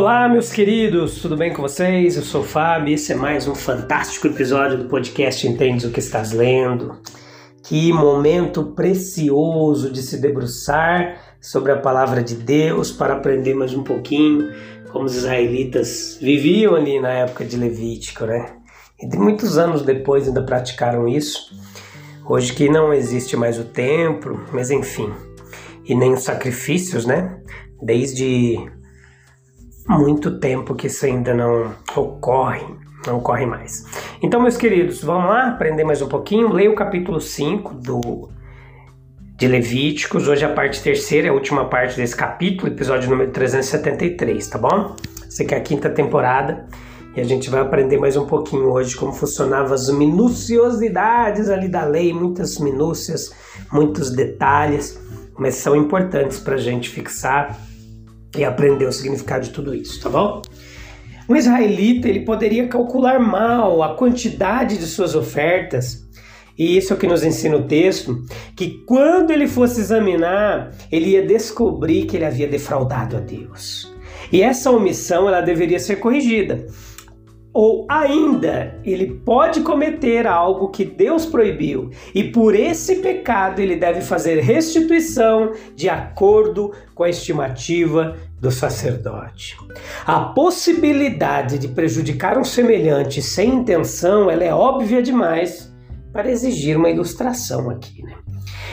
Olá, meus queridos, tudo bem com vocês? Eu sou o Fábio e esse é mais um fantástico episódio do podcast Entendes o que estás lendo. Que momento precioso de se debruçar sobre a palavra de Deus para aprender mais um pouquinho como os israelitas viviam ali na época de Levítico, né? E de muitos anos depois ainda praticaram isso. Hoje que não existe mais o templo, mas enfim, e nem os sacrifícios, né? Desde muito tempo que isso ainda não ocorre, não ocorre mais. Então, meus queridos, vamos lá aprender mais um pouquinho. Leia o capítulo 5 do, de Levíticos. Hoje a parte terceira, a última parte desse capítulo, episódio número 373, tá bom? Essa aqui é a quinta temporada e a gente vai aprender mais um pouquinho hoje como funcionavam as minuciosidades ali da lei, muitas minúcias, muitos detalhes, mas são importantes para a gente fixar e aprender o significado de tudo isso, tá bom? Um israelita ele poderia calcular mal a quantidade de suas ofertas, e isso é o que nos ensina o texto, que quando ele fosse examinar, ele ia descobrir que ele havia defraudado a Deus. E essa omissão ela deveria ser corrigida. Ou ainda, ele pode cometer algo que Deus proibiu, e por esse pecado ele deve fazer restituição de acordo com a estimativa do sacerdote. A possibilidade de prejudicar um semelhante sem intenção, ela é óbvia demais para exigir uma ilustração aqui, né?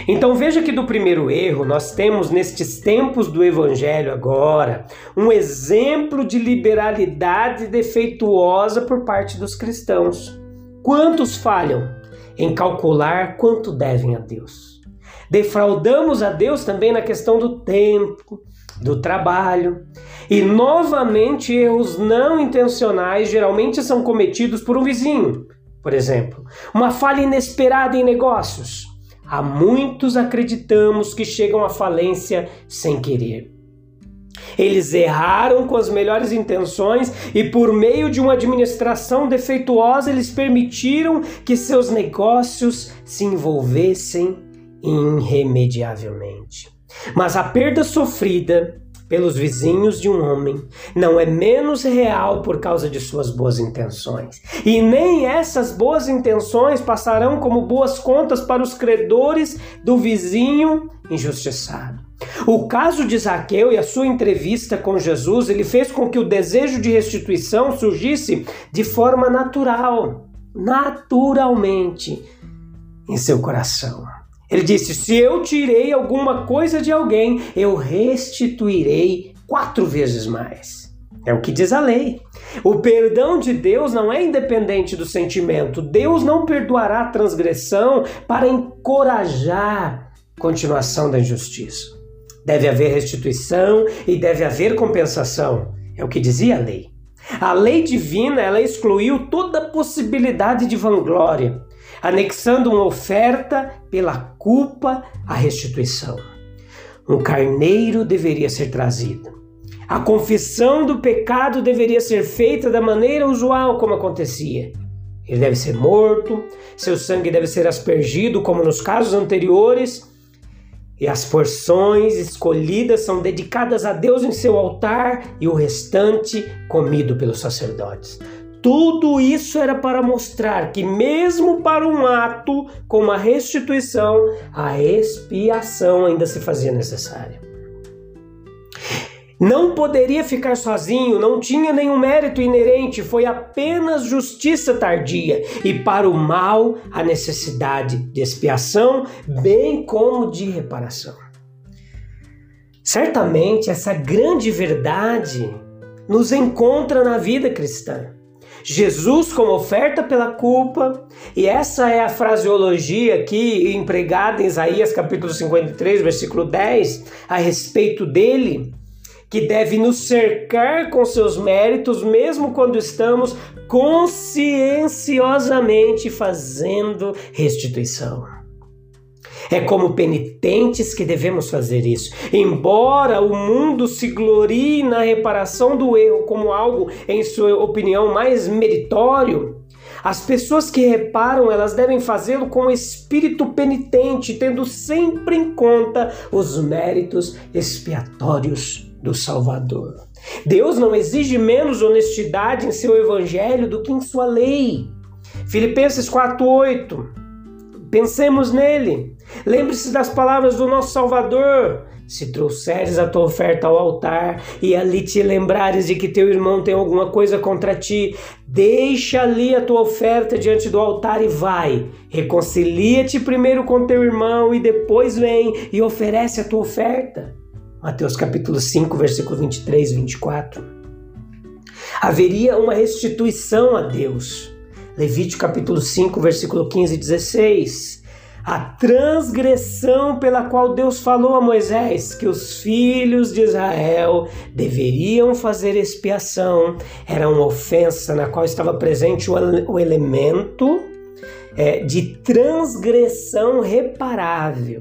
Então veja que do primeiro erro nós temos nestes tempos do evangelho agora um exemplo de liberalidade defeituosa por parte dos cristãos. Quantos falham em calcular quanto devem a Deus? Defraudamos a Deus também na questão do tempo, do trabalho. E novamente erros não intencionais geralmente são cometidos por um vizinho, por exemplo, uma falha inesperada em negócios Há muitos acreditamos que chegam à falência sem querer. Eles erraram com as melhores intenções e, por meio de uma administração defeituosa, eles permitiram que seus negócios se envolvessem irremediavelmente. Mas a perda sofrida pelos vizinhos de um homem não é menos real por causa de suas boas intenções. E nem essas boas intenções passarão como boas contas para os credores do vizinho injustiçado. O caso de Zaqueu e a sua entrevista com Jesus, ele fez com que o desejo de restituição surgisse de forma natural, naturalmente em seu coração. Ele disse: Se eu tirei alguma coisa de alguém, eu restituirei quatro vezes mais. É o que diz a lei. O perdão de Deus não é independente do sentimento. Deus não perdoará a transgressão para encorajar a continuação da injustiça. Deve haver restituição e deve haver compensação. É o que dizia a lei. A lei divina ela excluiu toda possibilidade de vanglória anexando uma oferta pela culpa à restituição. Um carneiro deveria ser trazido. A confissão do pecado deveria ser feita da maneira usual como acontecia. Ele deve ser morto, seu sangue deve ser aspergido, como nos casos anteriores, e as porções escolhidas são dedicadas a Deus em seu altar e o restante comido pelos sacerdotes. Tudo isso era para mostrar que, mesmo para um ato como a restituição, a expiação ainda se fazia necessária. Não poderia ficar sozinho, não tinha nenhum mérito inerente, foi apenas justiça tardia, e para o mal a necessidade de expiação, bem como de reparação. Certamente essa grande verdade nos encontra na vida cristã. Jesus como oferta pela culpa, e essa é a fraseologia aqui empregada em Isaías capítulo 53, versículo 10, a respeito dele, que deve nos cercar com seus méritos, mesmo quando estamos conscienciosamente fazendo restituição. É como penitentes que devemos fazer isso. Embora o mundo se glorie na reparação do erro como algo, em sua opinião, mais meritório, as pessoas que reparam, elas devem fazê-lo com espírito penitente, tendo sempre em conta os méritos expiatórios do Salvador. Deus não exige menos honestidade em seu evangelho do que em sua lei. Filipenses 4:8 Pensemos nele. Lembre-se das palavras do nosso Salvador. Se trouxeres a tua oferta ao altar e ali te lembrares de que teu irmão tem alguma coisa contra ti, deixa ali a tua oferta diante do altar e vai. Reconcilia-te primeiro com teu irmão e depois vem e oferece a tua oferta. Mateus capítulo 5, versículo 23 e 24. Haveria uma restituição a Deus Levítico capítulo 5, versículo 15 e 16. A transgressão pela qual Deus falou a Moisés que os filhos de Israel deveriam fazer expiação era uma ofensa na qual estava presente o elemento é, de transgressão reparável.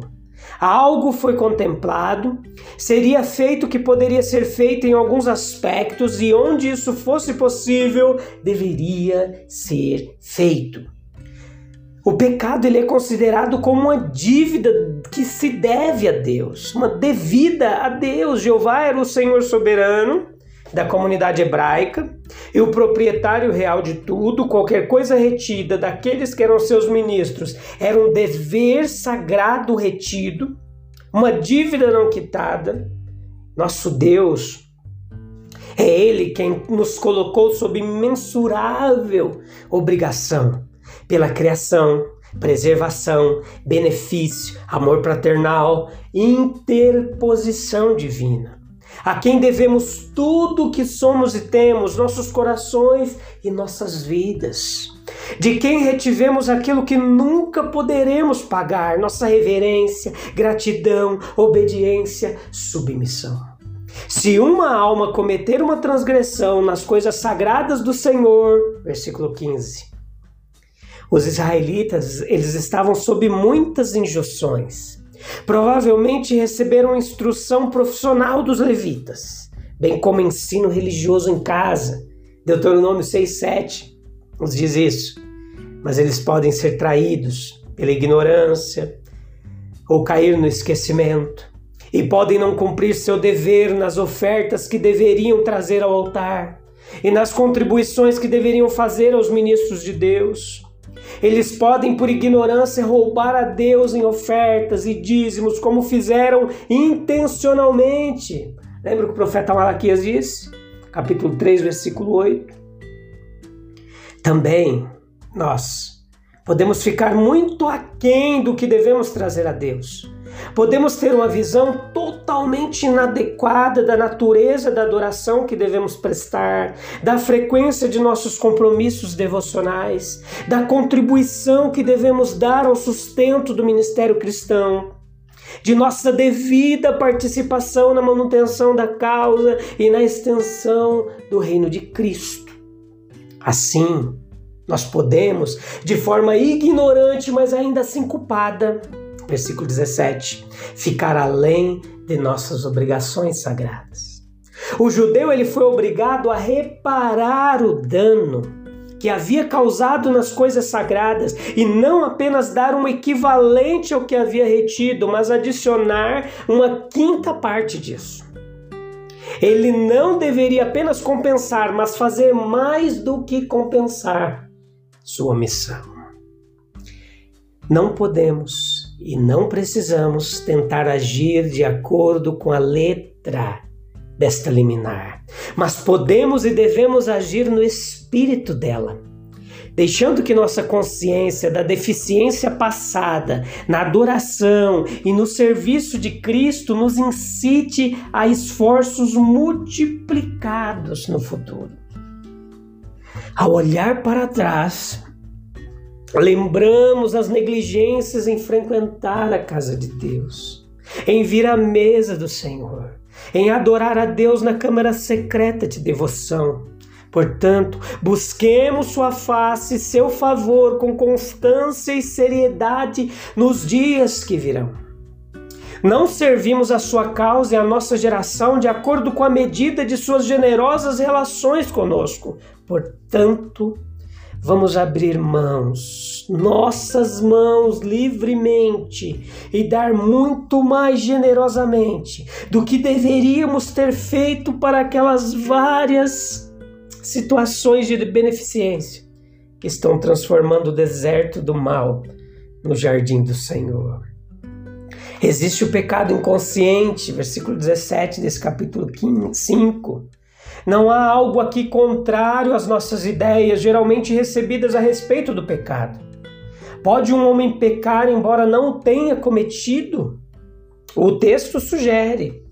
Algo foi contemplado, seria feito que poderia ser feito em alguns aspectos e onde isso fosse possível, deveria ser feito. O pecado ele é considerado como uma dívida que se deve a Deus, uma devida a Deus. Jeová era o Senhor soberano da comunidade hebraica e o proprietário real de tudo, qualquer coisa retida daqueles que eram seus ministros, era um dever sagrado retido, uma dívida não quitada. Nosso Deus é Ele quem nos colocou sob imensurável obrigação pela criação, preservação, benefício, amor fraternal, interposição divina a quem devemos tudo o que somos e temos, nossos corações e nossas vidas. De quem retivemos aquilo que nunca poderemos pagar, nossa reverência, gratidão, obediência, submissão. Se uma alma cometer uma transgressão nas coisas sagradas do Senhor, versículo 15. Os israelitas, eles estavam sob muitas injunções Provavelmente receberam instrução profissional dos levitas, bem como ensino religioso em casa. Deuteronômio 6,7 nos diz isso. Mas eles podem ser traídos pela ignorância ou cair no esquecimento, e podem não cumprir seu dever nas ofertas que deveriam trazer ao altar e nas contribuições que deveriam fazer aos ministros de Deus. Eles podem, por ignorância, roubar a Deus em ofertas e dízimos, como fizeram intencionalmente. Lembra o que o profeta Malaquias disse? Capítulo 3, versículo 8. Também nós podemos ficar muito aquém do que devemos trazer a Deus Podemos ter uma visão totalmente inadequada da natureza da adoração que devemos prestar, da frequência de nossos compromissos devocionais, da contribuição que devemos dar ao sustento do ministério cristão, de nossa devida participação na manutenção da causa e na extensão do reino de Cristo. Assim, nós podemos, de forma ignorante, mas ainda assim culpada, versículo 17, ficar além de nossas obrigações sagradas. O judeu ele foi obrigado a reparar o dano que havia causado nas coisas sagradas e não apenas dar um equivalente ao que havia retido, mas adicionar uma quinta parte disso. Ele não deveria apenas compensar, mas fazer mais do que compensar sua missão. Não podemos e não precisamos tentar agir de acordo com a letra desta liminar, mas podemos e devemos agir no espírito dela, deixando que nossa consciência da deficiência passada na adoração e no serviço de Cristo nos incite a esforços multiplicados no futuro. Ao olhar para trás, lembramos as negligências em frequentar a casa de Deus, em vir à mesa do Senhor, em adorar a Deus na câmara secreta de devoção. Portanto, busquemos Sua face, seu favor, com constância e seriedade nos dias que virão. Não servimos a sua causa e a nossa geração de acordo com a medida de suas generosas relações conosco. Portanto, vamos abrir mãos, nossas mãos livremente e dar muito mais generosamente do que deveríamos ter feito para aquelas várias situações de beneficência que estão transformando o deserto do mal no jardim do Senhor. Existe o pecado inconsciente, versículo 17 desse capítulo 5. Não há algo aqui contrário às nossas ideias, geralmente recebidas a respeito do pecado. Pode um homem pecar embora não tenha cometido? O texto sugere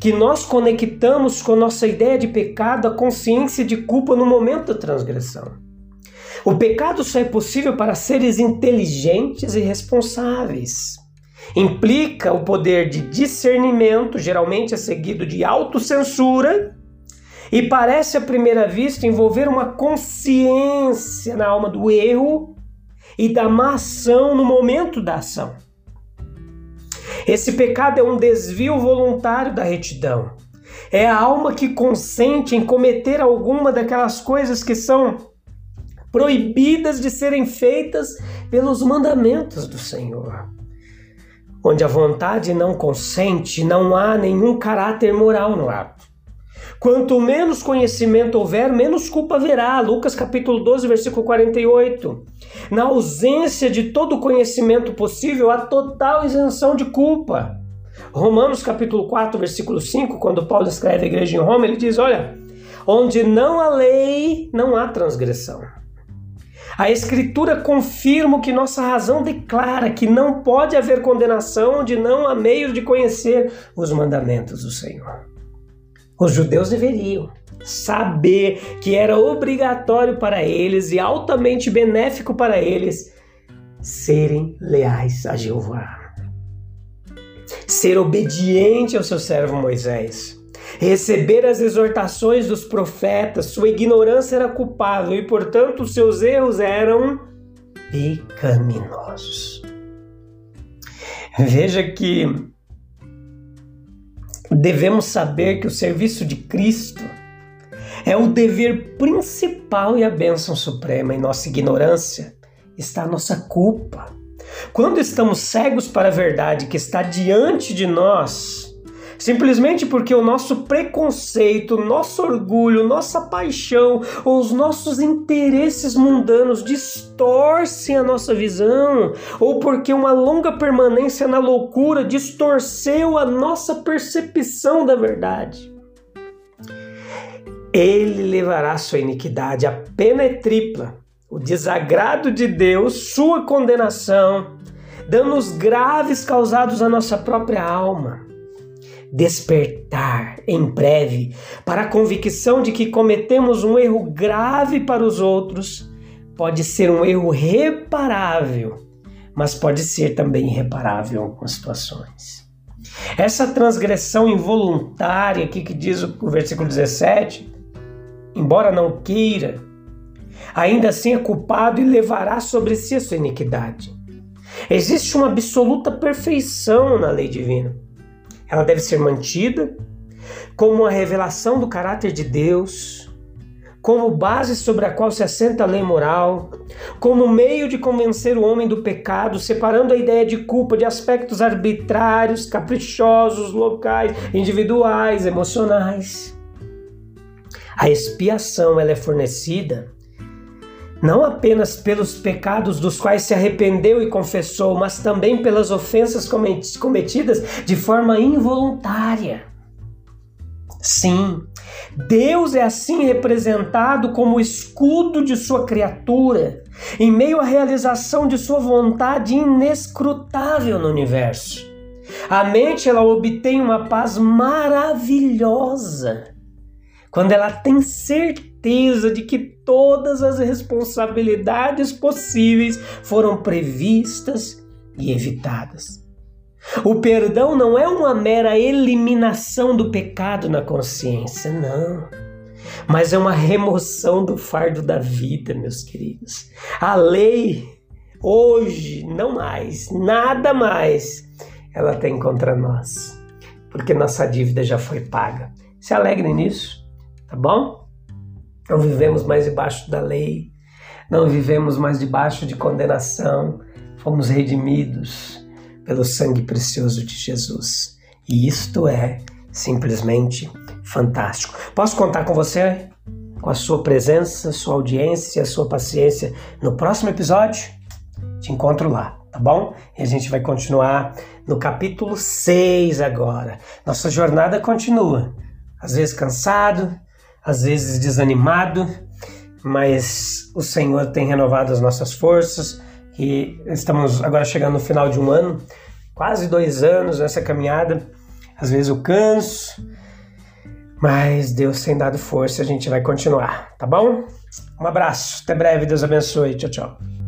que nós conectamos com nossa ideia de pecado a consciência de culpa no momento da transgressão. O pecado só é possível para seres inteligentes e responsáveis. Implica o poder de discernimento, geralmente é seguido de autocensura, e parece à primeira vista envolver uma consciência na alma do erro e da má ação no momento da ação. Esse pecado é um desvio voluntário da retidão. É a alma que consente em cometer alguma daquelas coisas que são proibidas de serem feitas pelos mandamentos do Senhor. Onde a vontade não consente, não há nenhum caráter moral no ato. Quanto menos conhecimento houver, menos culpa haverá. Lucas capítulo 12, versículo 48. Na ausência de todo conhecimento possível, há total isenção de culpa. Romanos capítulo 4, versículo 5, quando Paulo escreve a igreja em Roma, ele diz: Olha, onde não há lei, não há transgressão. A Escritura confirma que nossa razão declara, que não pode haver condenação onde não há meio de conhecer os mandamentos do Senhor. Os judeus deveriam saber que era obrigatório para eles e altamente benéfico para eles serem leais a Jeová. Ser obediente ao seu servo Moisés receber as exortações dos profetas, sua ignorância era culpável e, portanto, seus erros eram pecaminosos. Veja que devemos saber que o serviço de Cristo é o dever principal e a bênção suprema. Em nossa ignorância está a nossa culpa. Quando estamos cegos para a verdade que está diante de nós, Simplesmente porque o nosso preconceito, nosso orgulho, nossa paixão os nossos interesses mundanos distorcem a nossa visão, ou porque uma longa permanência na loucura distorceu a nossa percepção da verdade. Ele levará sua iniquidade, a pena é tripla, o desagrado de Deus, sua condenação, danos graves causados à nossa própria alma despertar em breve para a convicção de que cometemos um erro grave para os outros, pode ser um erro reparável, mas pode ser também irreparável em algumas situações. Essa transgressão involuntária aqui que diz o versículo 17, embora não queira, ainda assim é culpado e levará sobre si a sua iniquidade. Existe uma absoluta perfeição na lei divina. Ela deve ser mantida como uma revelação do caráter de Deus, como base sobre a qual se assenta a lei moral, como meio de convencer o homem do pecado, separando a ideia de culpa de aspectos arbitrários, caprichosos, locais, individuais, emocionais. A expiação ela é fornecida não apenas pelos pecados dos quais se arrependeu e confessou, mas também pelas ofensas cometidas de forma involuntária. Sim, Deus é assim representado como escudo de sua criatura, em meio à realização de sua vontade inescrutável no universo. A mente ela obtém uma paz maravilhosa quando ela tem certeza de que todas as responsabilidades possíveis foram previstas e evitadas. O perdão não é uma mera eliminação do pecado na consciência, não. Mas é uma remoção do fardo da vida, meus queridos. A lei, hoje, não mais, nada mais, ela tem contra nós. Porque nossa dívida já foi paga. Se alegre nisso, tá bom? Não vivemos mais debaixo da lei, não vivemos mais debaixo de condenação, fomos redimidos pelo sangue precioso de Jesus. E isto é simplesmente fantástico. Posso contar com você, com a sua presença, sua audiência, sua paciência no próximo episódio? Te encontro lá, tá bom? E a gente vai continuar no capítulo 6 agora. Nossa jornada continua. Às vezes cansado, às vezes desanimado, mas o Senhor tem renovado as nossas forças e estamos agora chegando no final de um ano, quase dois anos nessa caminhada. Às vezes eu canso, mas Deus tem dado força, a gente vai continuar, tá bom? Um abraço, até breve, Deus abençoe, tchau, tchau.